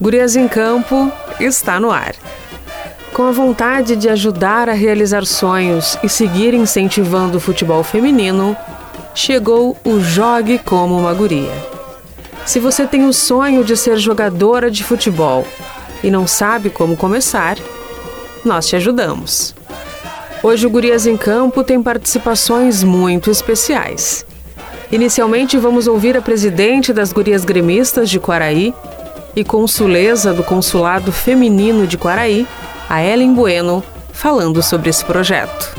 Gurias em Campo está no ar. Com a vontade de ajudar a realizar sonhos e seguir incentivando o futebol feminino, chegou o Jogue como uma Guria. Se você tem o sonho de ser jogadora de futebol e não sabe como começar, nós te ajudamos. Hoje o Gurias em Campo tem participações muito especiais. Inicialmente vamos ouvir a presidente das Gurias Gremistas de Quaraí, e consuleza do Consulado Feminino de Quaraí, a Ellen Bueno, falando sobre esse projeto.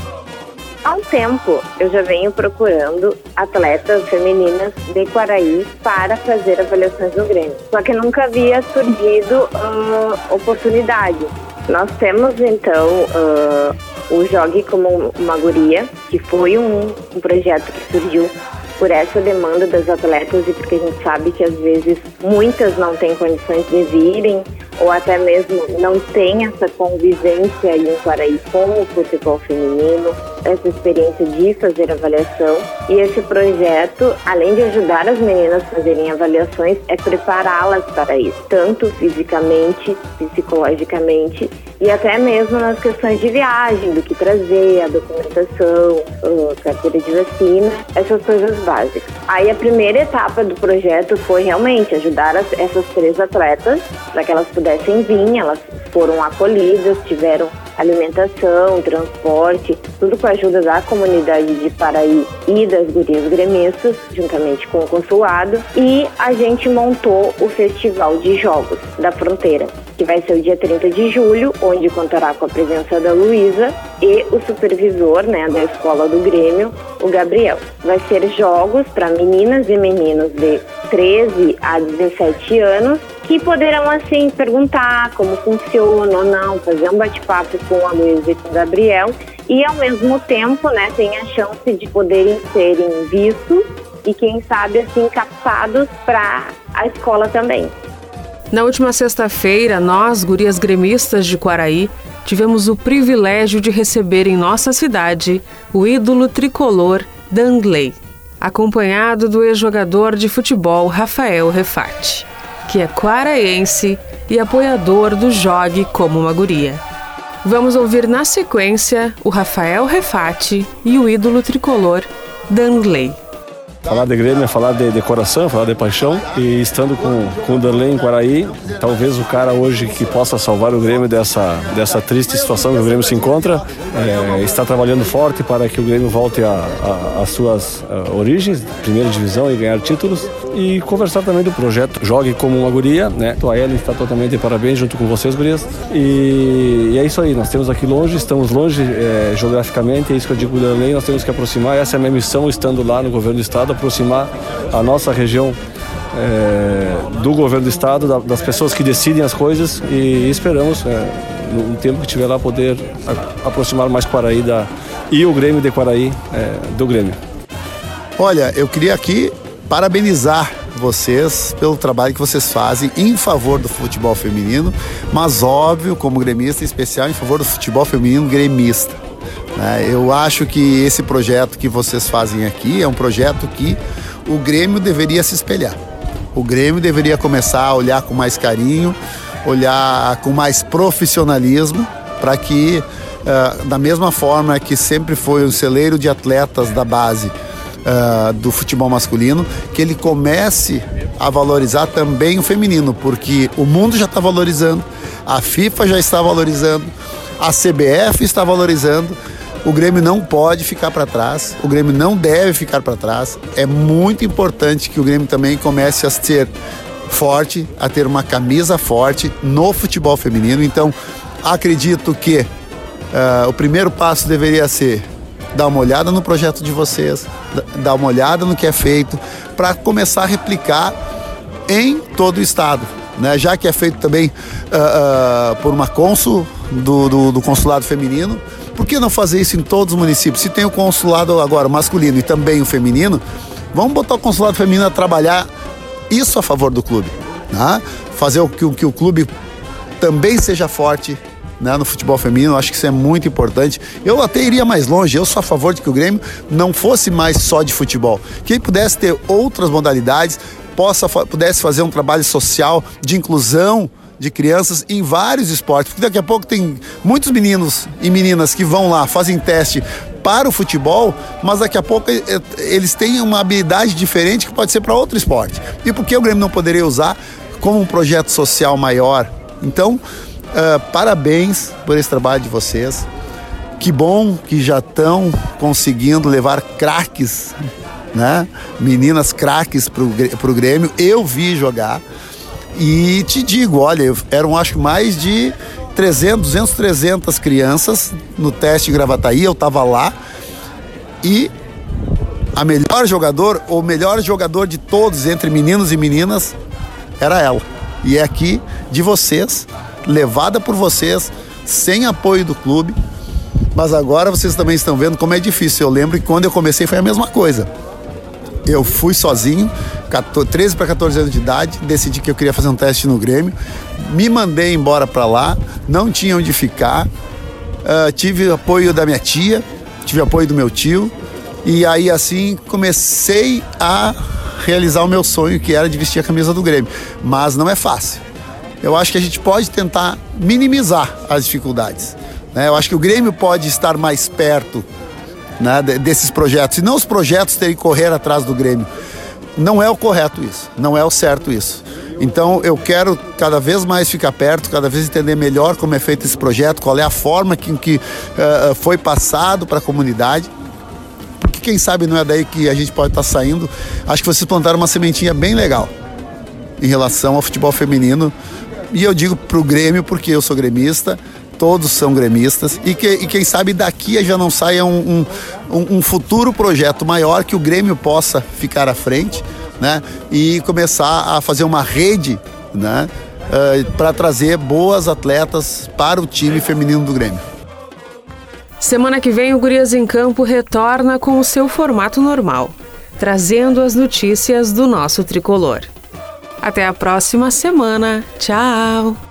Há um tempo eu já venho procurando atletas femininas de Quaraí para fazer avaliações no Grêmio. Só que nunca havia surgido uh, oportunidade. Nós temos então uh, o Jogue como uma guria, que foi um, um projeto que surgiu por essa demanda das atletas e porque a gente sabe que às vezes muitas não têm condições de virem ou até mesmo não têm essa convivência aí em Quaraí com o futebol feminino, essa experiência de fazer avaliação. E esse projeto, além de ajudar as meninas a fazerem avaliações, é prepará-las para isso, tanto fisicamente, psicologicamente e até mesmo nas questões de viagem, do que trazer, a documentação, a carteira de vacina, essas coisas básicas. Aí a primeira etapa do projeto foi realmente ajudar as, essas três atletas para que elas pudessem vir, elas foram acolhidas, tiveram alimentação, transporte, tudo com a ajuda da comunidade de Paraí e das gurias gremistas, juntamente com o consulado, e a gente montou o Festival de Jogos da Fronteira, que vai ser o dia 30 de julho, onde contará com a presença da Luísa e o supervisor né, da escola do Grêmio, o Gabriel. Vai ser jogos para meninas e meninos de 13 a 17 anos que poderão assim perguntar como funciona ou não, fazer um bate-papo com a Luísa e com o Gabriel e ao mesmo tempo, né, tem a chance de poderem serem vistos e quem sabe assim captados para a escola também. Na última sexta-feira, nós, gurias gremistas de Quaraí, tivemos o privilégio de receber em nossa cidade o ídolo tricolor Dangley, acompanhado do ex-jogador de futebol Rafael Refati que é quaraense e apoiador do Jogue como uma guria. Vamos ouvir na sequência o Rafael Refati e o ídolo tricolor Danley. Falar de Grêmio é falar de, de coração, falar de paixão. E estando com, com o Darley em Quaraí, talvez o cara hoje que possa salvar o Grêmio dessa, dessa triste situação que o Grêmio se encontra, é, está trabalhando forte para que o Grêmio volte às suas a, origens, primeira divisão e ganhar títulos. E conversar também do projeto Jogue como uma guria, né? A Ellen está totalmente de parabéns junto com vocês, gurias. E, e, é isso aí, nós temos aqui longe, estamos longe é, geograficamente, é isso que eu digo do Darley, nós temos que aproximar, essa é a minha missão estando lá no governo do estado, aproximar a nossa região é, do governo do estado, da, das pessoas que decidem as coisas e esperamos, é, no tempo que tiver lá, poder a, aproximar mais Quaraí da, e o Grêmio de Quaraí é, do Grêmio. Olha, eu queria aqui parabenizar vocês pelo trabalho que vocês fazem em favor do futebol feminino, mas óbvio, como gremista, em especial em favor do futebol feminino gremista. Né? Eu acho que esse projeto que vocês fazem aqui é um projeto que o Grêmio deveria se espelhar. O Grêmio deveria começar a olhar com mais carinho, olhar com mais profissionalismo, para que, uh, da mesma forma que sempre foi o celeiro de atletas da base uh, do futebol masculino, que ele comece a valorizar também o feminino, porque o mundo já está valorizando, a FIFA já está valorizando, a CBF está valorizando o Grêmio não pode ficar para trás, o Grêmio não deve ficar para trás. É muito importante que o Grêmio também comece a ser forte, a ter uma camisa forte no futebol feminino. Então, acredito que uh, o primeiro passo deveria ser dar uma olhada no projeto de vocês, dar uma olhada no que é feito, para começar a replicar em todo o estado. Né? Já que é feito também uh, uh, por uma cônsul do, do, do consulado feminino, por que não fazer isso em todos os municípios? Se tem o consulado agora masculino e também o feminino, vamos botar o consulado feminino a trabalhar isso a favor do clube. Né? Fazer o que, que o clube também seja forte né, no futebol feminino, acho que isso é muito importante. Eu até iria mais longe, eu sou a favor de que o Grêmio não fosse mais só de futebol, que pudesse ter outras modalidades, possa, pudesse fazer um trabalho social de inclusão de crianças em vários esportes, porque daqui a pouco tem muitos meninos e meninas que vão lá, fazem teste para o futebol, mas daqui a pouco eh, eh, eles têm uma habilidade diferente que pode ser para outro esporte. E por que o Grêmio não poderia usar como um projeto social maior? Então, uh, parabéns por esse trabalho de vocês. Que bom que já estão conseguindo levar craques, né? Meninas craques para o Grêmio. Eu vi jogar. E te digo, olha, eram acho mais de 300, 200, 300 crianças no teste em Gravataí, eu estava lá. E a melhor jogador, ou melhor jogador de todos, entre meninos e meninas, era ela. E é aqui de vocês, levada por vocês, sem apoio do clube. Mas agora vocês também estão vendo como é difícil. Eu lembro que quando eu comecei foi a mesma coisa. Eu fui sozinho, 13 para 14 anos de idade, decidi que eu queria fazer um teste no Grêmio, me mandei embora para lá, não tinha onde ficar, uh, tive apoio da minha tia, tive apoio do meu tio, e aí assim comecei a realizar o meu sonho que era de vestir a camisa do Grêmio. Mas não é fácil. Eu acho que a gente pode tentar minimizar as dificuldades. Né? Eu acho que o Grêmio pode estar mais perto né, desses projetos e não os projetos terem que correr atrás do Grêmio. Não é o correto isso, não é o certo isso. Então eu quero cada vez mais ficar perto, cada vez entender melhor como é feito esse projeto, qual é a forma que, que uh, foi passado para a comunidade. Porque quem sabe não é daí que a gente pode estar tá saindo. Acho que vocês plantaram uma sementinha bem legal em relação ao futebol feminino. E eu digo para o Grêmio porque eu sou gremista, todos são gremistas e, que, e quem sabe daqui já não saia um, um, um, futuro projeto maior que o Grêmio possa ficar à frente né? e começar a fazer uma rede né? Uh, eh, para trazer boas atletas para o time feminino do Grêmio. Semana que vem o Gurias em Campo retorna com o seu formato normal, trazendo as notícias do nosso tricolor. Até a próxima semana. Tchau!